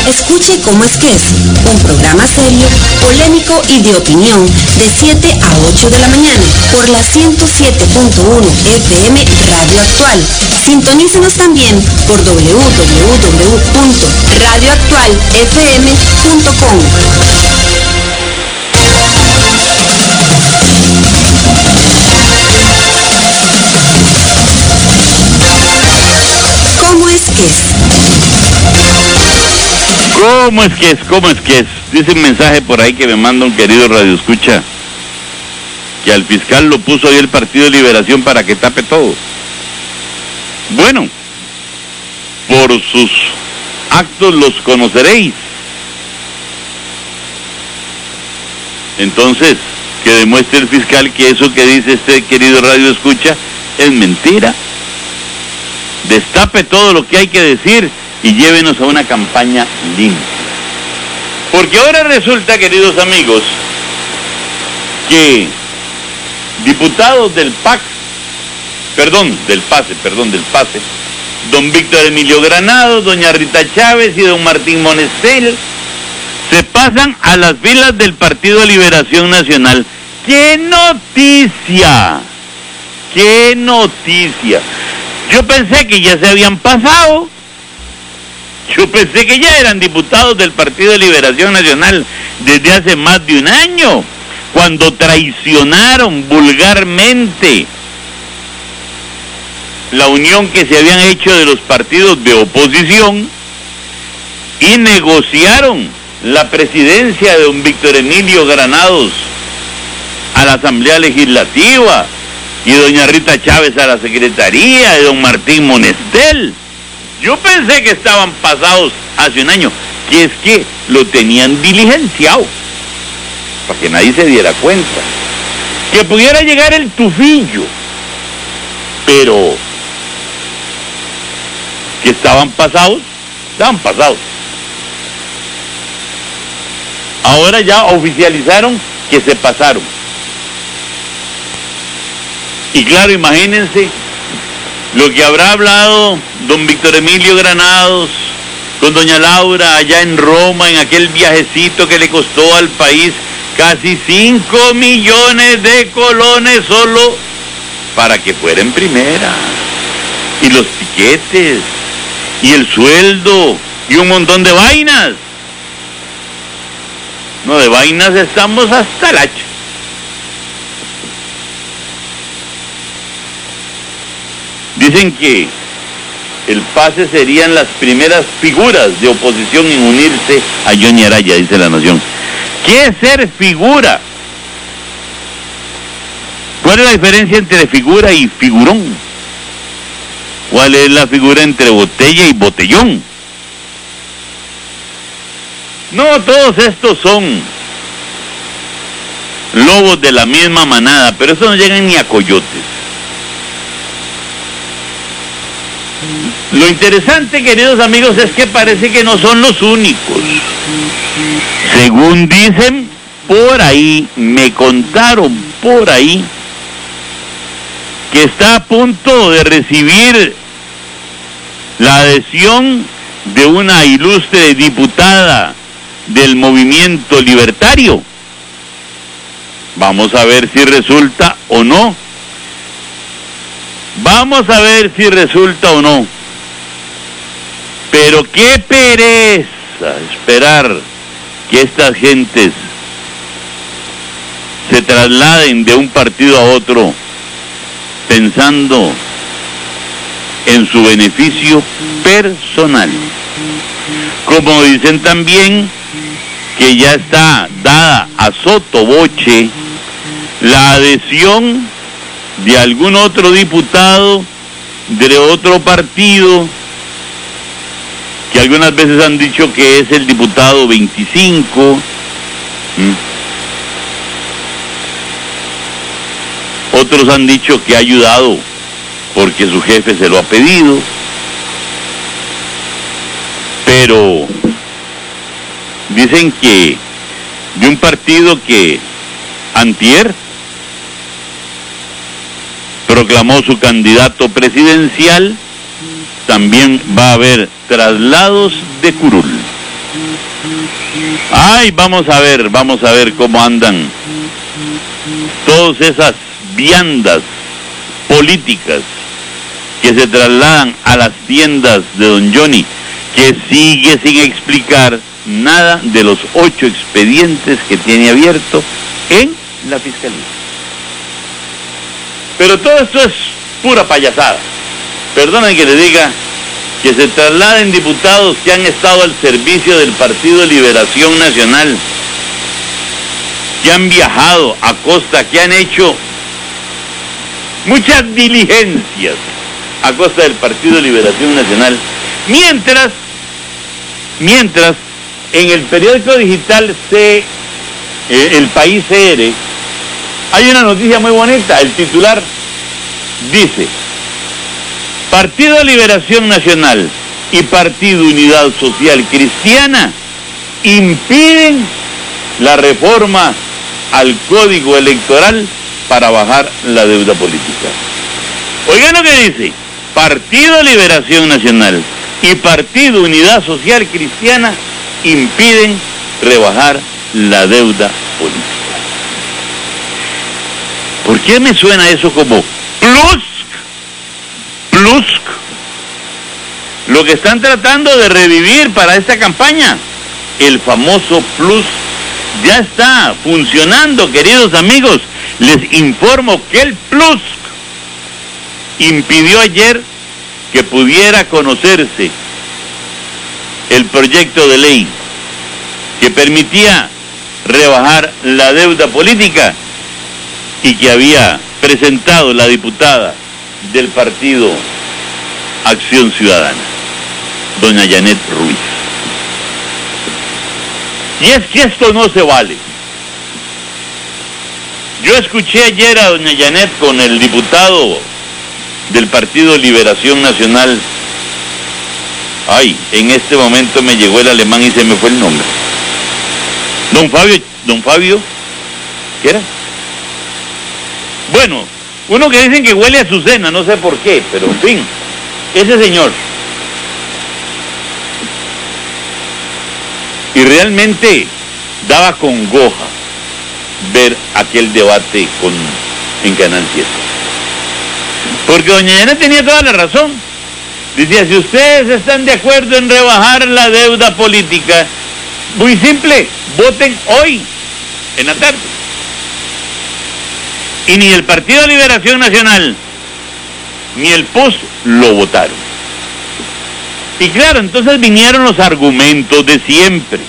Escuche cómo es que es, un programa serio, polémico y de opinión de 7 a 8 de la mañana por la 107.1 FM Radio Actual. Sintonícenos también por www.radioactualfm.com. ¿Cómo es que es? ¿Cómo es que es? ¿Cómo es que es? Dice un mensaje por ahí que me manda un querido Radio Escucha, que al fiscal lo puso ahí el Partido de Liberación para que tape todo. Bueno, por sus actos los conoceréis. Entonces, que demuestre el fiscal que eso que dice este querido Radio Escucha es mentira. Destape todo lo que hay que decir y llévenos a una campaña limpia. Porque ahora resulta, queridos amigos, que diputados del PAC, perdón, del PASE, perdón, del PASE, don Víctor Emilio Granado, doña Rita Chávez y don Martín Monestel, se pasan a las filas del Partido Liberación Nacional. ¡Qué noticia! qué noticia. Yo pensé que ya se habían pasado. Yo pensé que ya eran diputados del Partido de Liberación Nacional desde hace más de un año, cuando traicionaron vulgarmente la unión que se habían hecho de los partidos de oposición y negociaron la presidencia de don Víctor Emilio Granados a la Asamblea Legislativa y doña Rita Chávez a la Secretaría de don Martín Monestel. Yo pensé que estaban pasados hace un año, que es que lo tenían diligenciado, para que nadie se diera cuenta. Que pudiera llegar el tufillo, pero que estaban pasados, estaban pasados. Ahora ya oficializaron que se pasaron. Y claro, imagínense lo que habrá hablado don Víctor Emilio Granados con doña Laura allá en Roma en aquel viajecito que le costó al país casi 5 millones de colones solo para que fuera en primera. Y los piquetes, y el sueldo, y un montón de vainas. No, de vainas estamos hasta el hacha. Dicen que el pase serían las primeras figuras de oposición en unirse a Johnny Araya, dice la Nación. ¿Qué es ser figura? ¿Cuál es la diferencia entre figura y figurón? ¿Cuál es la figura entre botella y botellón? No, todos estos son lobos de la misma manada, pero eso no llegan ni a coyotes. Lo interesante, queridos amigos, es que parece que no son los únicos. Según dicen, por ahí, me contaron por ahí, que está a punto de recibir la adhesión de una ilustre diputada del movimiento libertario. Vamos a ver si resulta o no. Vamos a ver si resulta o no. Pero qué pereza esperar que estas gentes se trasladen de un partido a otro pensando en su beneficio personal. Como dicen también que ya está dada a sotoboche la adhesión de algún otro diputado de otro partido que algunas veces han dicho que es el diputado 25. Otros han dicho que ha ayudado porque su jefe se lo ha pedido. Pero dicen que de un partido que antier proclamó su candidato presidencial, también va a haber traslados de curul. Ay, vamos a ver, vamos a ver cómo andan todas esas viandas políticas que se trasladan a las tiendas de don Johnny, que sigue sin explicar nada de los ocho expedientes que tiene abierto en la fiscalía. Pero todo esto es pura payasada. Perdonen que le diga que se trasladen diputados que han estado al servicio del Partido Liberación Nacional, que han viajado a costa, que han hecho muchas diligencias a costa del Partido Liberación Nacional, mientras, mientras en el periódico digital C, eh, El País CR, hay una noticia muy bonita. El titular dice, Partido Liberación Nacional y Partido Unidad Social Cristiana impiden la reforma al código electoral para bajar la deuda política. Oigan lo que dice, Partido Liberación Nacional y Partido Unidad Social Cristiana impiden rebajar la deuda política. ¿Por qué me suena eso como plus? Plus. Lo que están tratando de revivir para esta campaña, el famoso plus, ya está funcionando, queridos amigos. Les informo que el plus impidió ayer que pudiera conocerse el proyecto de ley que permitía rebajar la deuda política y que había presentado la diputada del partido Acción Ciudadana, doña Janet Ruiz. Y es que esto no se vale. Yo escuché ayer a doña Janet con el diputado del Partido Liberación Nacional. Ay, en este momento me llegó el alemán y se me fue el nombre. Don Fabio, don Fabio, ¿qué era? Bueno, uno que dicen que huele a su cena, no sé por qué, pero en fin, ese señor. Y realmente daba congoja ver aquel debate con, en Canal 7. Porque doña Yana tenía toda la razón. Decía, si ustedes están de acuerdo en rebajar la deuda política, muy simple, voten hoy, en la tarde. Y ni el Partido Liberación Nacional ni el PUS lo votaron. Y claro, entonces vinieron los argumentos de siempre.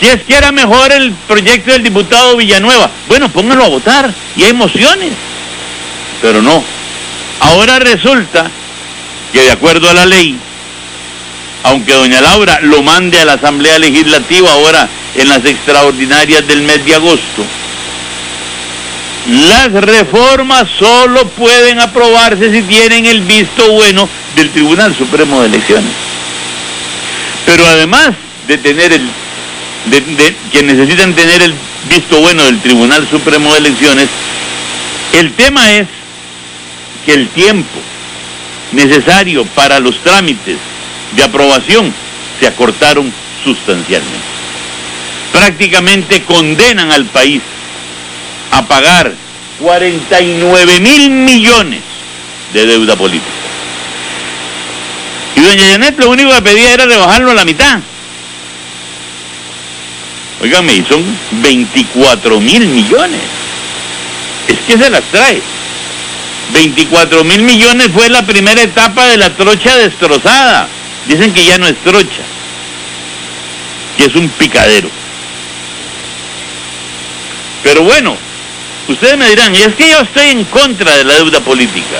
Si es que era mejor el proyecto del diputado Villanueva, bueno, pónganlo a votar y hay emociones. Pero no. Ahora resulta que de acuerdo a la ley, aunque doña Laura lo mande a la Asamblea Legislativa ahora en las extraordinarias del mes de agosto, las reformas solo pueden aprobarse si tienen el visto bueno del Tribunal Supremo de Elecciones. Pero además de tener el, de, que necesitan tener el visto bueno del Tribunal Supremo de Elecciones, el tema es que el tiempo necesario para los trámites de aprobación se acortaron sustancialmente. Prácticamente condenan al país a pagar 49 mil millones de deuda política. Y doña Janet lo único que pedía era rebajarlo a la mitad. Óigame, son 24 mil millones. Es que se las trae. 24 mil millones fue la primera etapa de la trocha destrozada. Dicen que ya no es trocha, que es un picadero. Pero bueno, ustedes me dirán, y es que yo estoy en contra de la deuda política.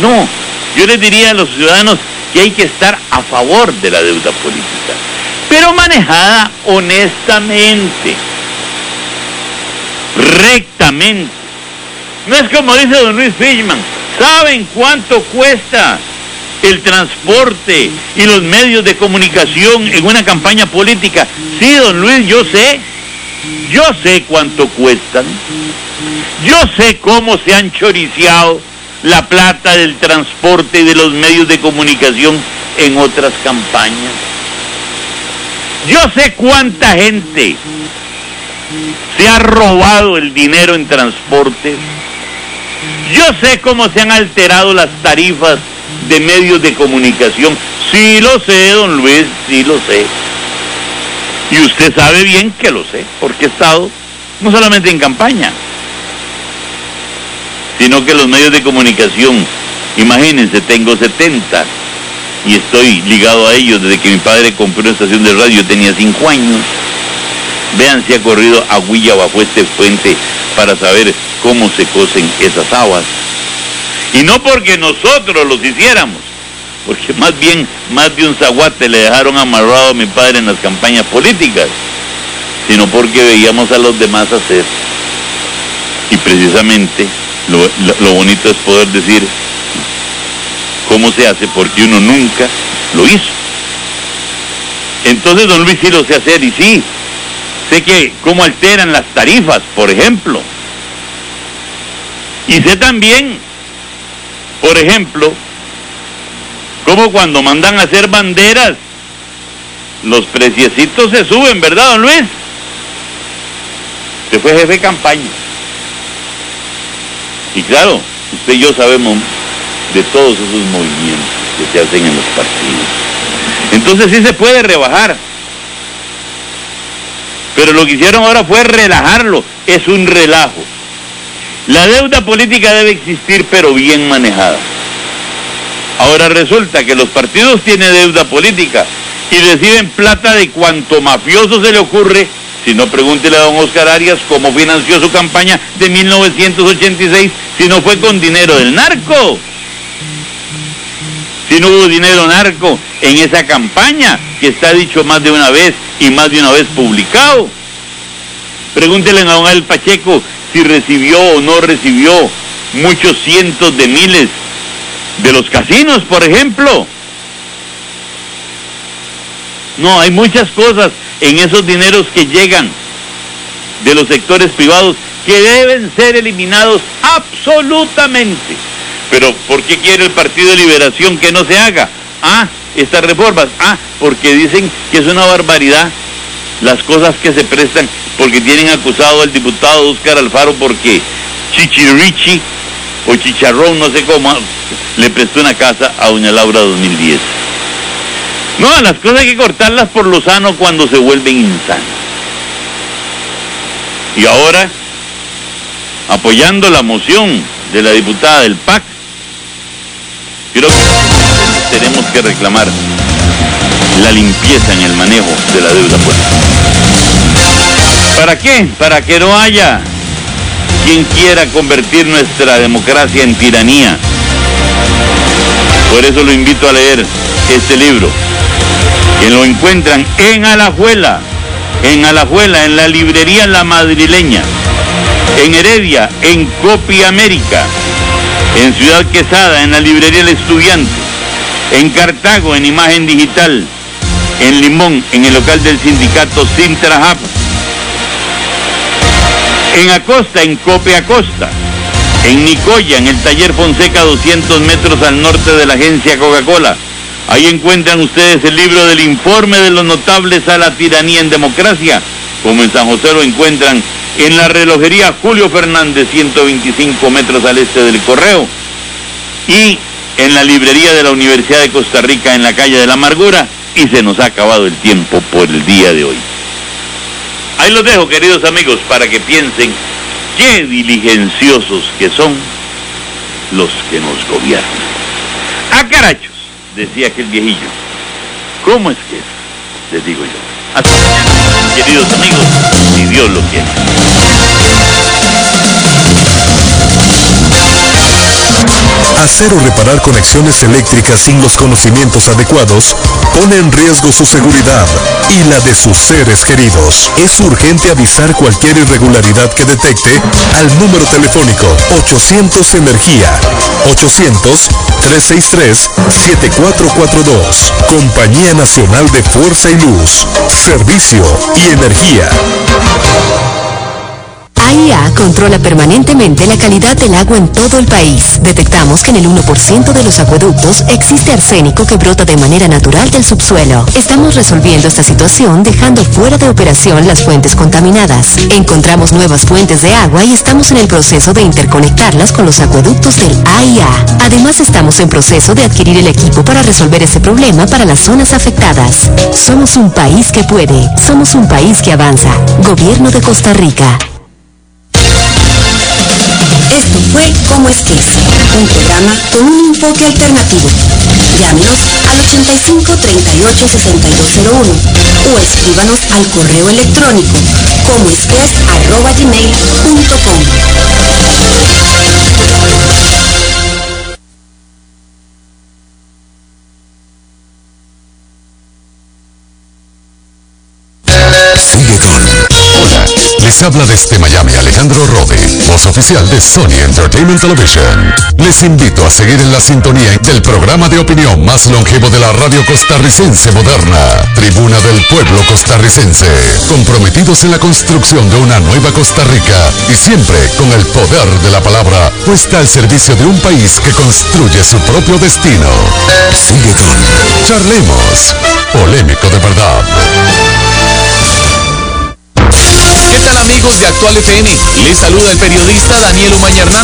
No, yo les diría a los ciudadanos que hay que estar a favor de la deuda política, pero manejada honestamente, rectamente. No es como dice don Luis Fishman, ¿saben cuánto cuesta el transporte y los medios de comunicación en una campaña política? Sí, don Luis, yo sé, yo sé cuánto cuestan. Yo sé cómo se han choriciado la plata del transporte y de los medios de comunicación en otras campañas. Yo sé cuánta gente se ha robado el dinero en transporte. Yo sé cómo se han alterado las tarifas de medios de comunicación. Sí lo sé, don Luis, sí lo sé. Y usted sabe bien que lo sé, porque he estado no solamente en campaña, sino que los medios de comunicación, imagínense, tengo 70 y estoy ligado a ellos desde que mi padre compró una estación de radio, tenía 5 años. Vean si ha corrido aguilla bajo este puente para saber cómo se cosen esas aguas. Y no porque nosotros los hiciéramos, porque más bien más de un zaguate le dejaron amarrado a mi padre en las campañas políticas, sino porque veíamos a los demás hacer. Y precisamente lo, bonito es poder decir cómo se hace, porque uno nunca lo hizo. Entonces don Luis sí lo sé hacer y sí, sé que cómo alteran las tarifas, por ejemplo. Y sé también, por ejemplo, cómo cuando mandan a hacer banderas, los preciecitos se suben, ¿verdad, don Luis? Se fue jefe de campaña. Y claro, usted y yo sabemos de todos esos movimientos que se hacen en los partidos. Entonces sí se puede rebajar. Pero lo que hicieron ahora fue relajarlo. Es un relajo. La deuda política debe existir, pero bien manejada. Ahora resulta que los partidos tienen deuda política y reciben plata de cuanto mafioso se le ocurre. Si no, pregúntele a don Oscar Arias cómo financió su campaña de 1986 si no fue con dinero del narco. Si no hubo dinero narco en esa campaña que está dicho más de una vez y más de una vez publicado. Pregúntele a don El Pacheco si recibió o no recibió muchos cientos de miles de los casinos, por ejemplo. No, hay muchas cosas en esos dineros que llegan de los sectores privados que deben ser eliminados absolutamente. Pero ¿por qué quiere el Partido de Liberación que no se haga? Ah, estas reformas. Ah, porque dicen que es una barbaridad las cosas que se prestan, porque tienen acusado al diputado Oscar Alfaro porque Chichirichi o Chicharrón, no sé cómo, le prestó una casa a Doña Laura 2010. No, las cosas hay que cortarlas por lo sano cuando se vuelven insanas. Y ahora, apoyando la moción de la diputada del PAC, creo que tenemos que reclamar la limpieza en el manejo de la deuda pública. ¿Para qué? Para que no haya quien quiera convertir nuestra democracia en tiranía. Por eso lo invito a leer este libro, que lo encuentran en Alajuela, en Alajuela, en la librería La Madrileña, en Heredia, en Copia América, en Ciudad Quesada, en la librería El Estudiante, en Cartago, en Imagen Digital, en Limón, en el local del sindicato Sintrahap, en Acosta, en Cope Acosta, en Nicoya, en el taller Fonseca, 200 metros al norte de la agencia Coca-Cola. Ahí encuentran ustedes el libro del informe de los notables a la tiranía en democracia, como en San José lo encuentran en la relojería Julio Fernández, 125 metros al este del Correo, y en la librería de la Universidad de Costa Rica en la calle de la Amargura, y se nos ha acabado el tiempo por el día de hoy. Ahí los dejo, queridos amigos, para que piensen qué diligenciosos que son los que nos gobiernan. ¡A carachos! Decía aquel viejillo. ¿Cómo es que es? Les digo yo. Queridos amigos, si Dios lo quiere. Hacer o reparar conexiones eléctricas sin los conocimientos adecuados pone en riesgo su seguridad y la de sus seres queridos. Es urgente avisar cualquier irregularidad que detecte al número telefónico 800 Energía 800-363-7442. Compañía Nacional de Fuerza y Luz, Servicio y Energía. AIA controla permanentemente la calidad del agua en todo el país. Detectamos que en el 1% de los acueductos existe arsénico que brota de manera natural del subsuelo. Estamos resolviendo esta situación dejando fuera de operación las fuentes contaminadas. Encontramos nuevas fuentes de agua y estamos en el proceso de interconectarlas con los acueductos del AIA. Además estamos en proceso de adquirir el equipo para resolver ese problema para las zonas afectadas. Somos un país que puede. Somos un país que avanza. Gobierno de Costa Rica. Fue Cómo es que es, un programa con un enfoque alternativo. Llámenos al 85 38 6201 o escríbanos al correo electrónico como es que es arroba gmail.com. habla desde Miami Alejandro Rode, voz oficial de Sony Entertainment Television. Les invito a seguir en la sintonía del programa de opinión más longevo de la radio costarricense moderna, Tribuna del Pueblo Costarricense, comprometidos en la construcción de una nueva Costa Rica y siempre con el poder de la palabra puesta al servicio de un país que construye su propio destino. Sigue con. Charlemos, polémico de verdad. ¿Qué tal amigos de Actual FM? Les saluda el periodista Daniel Umaña.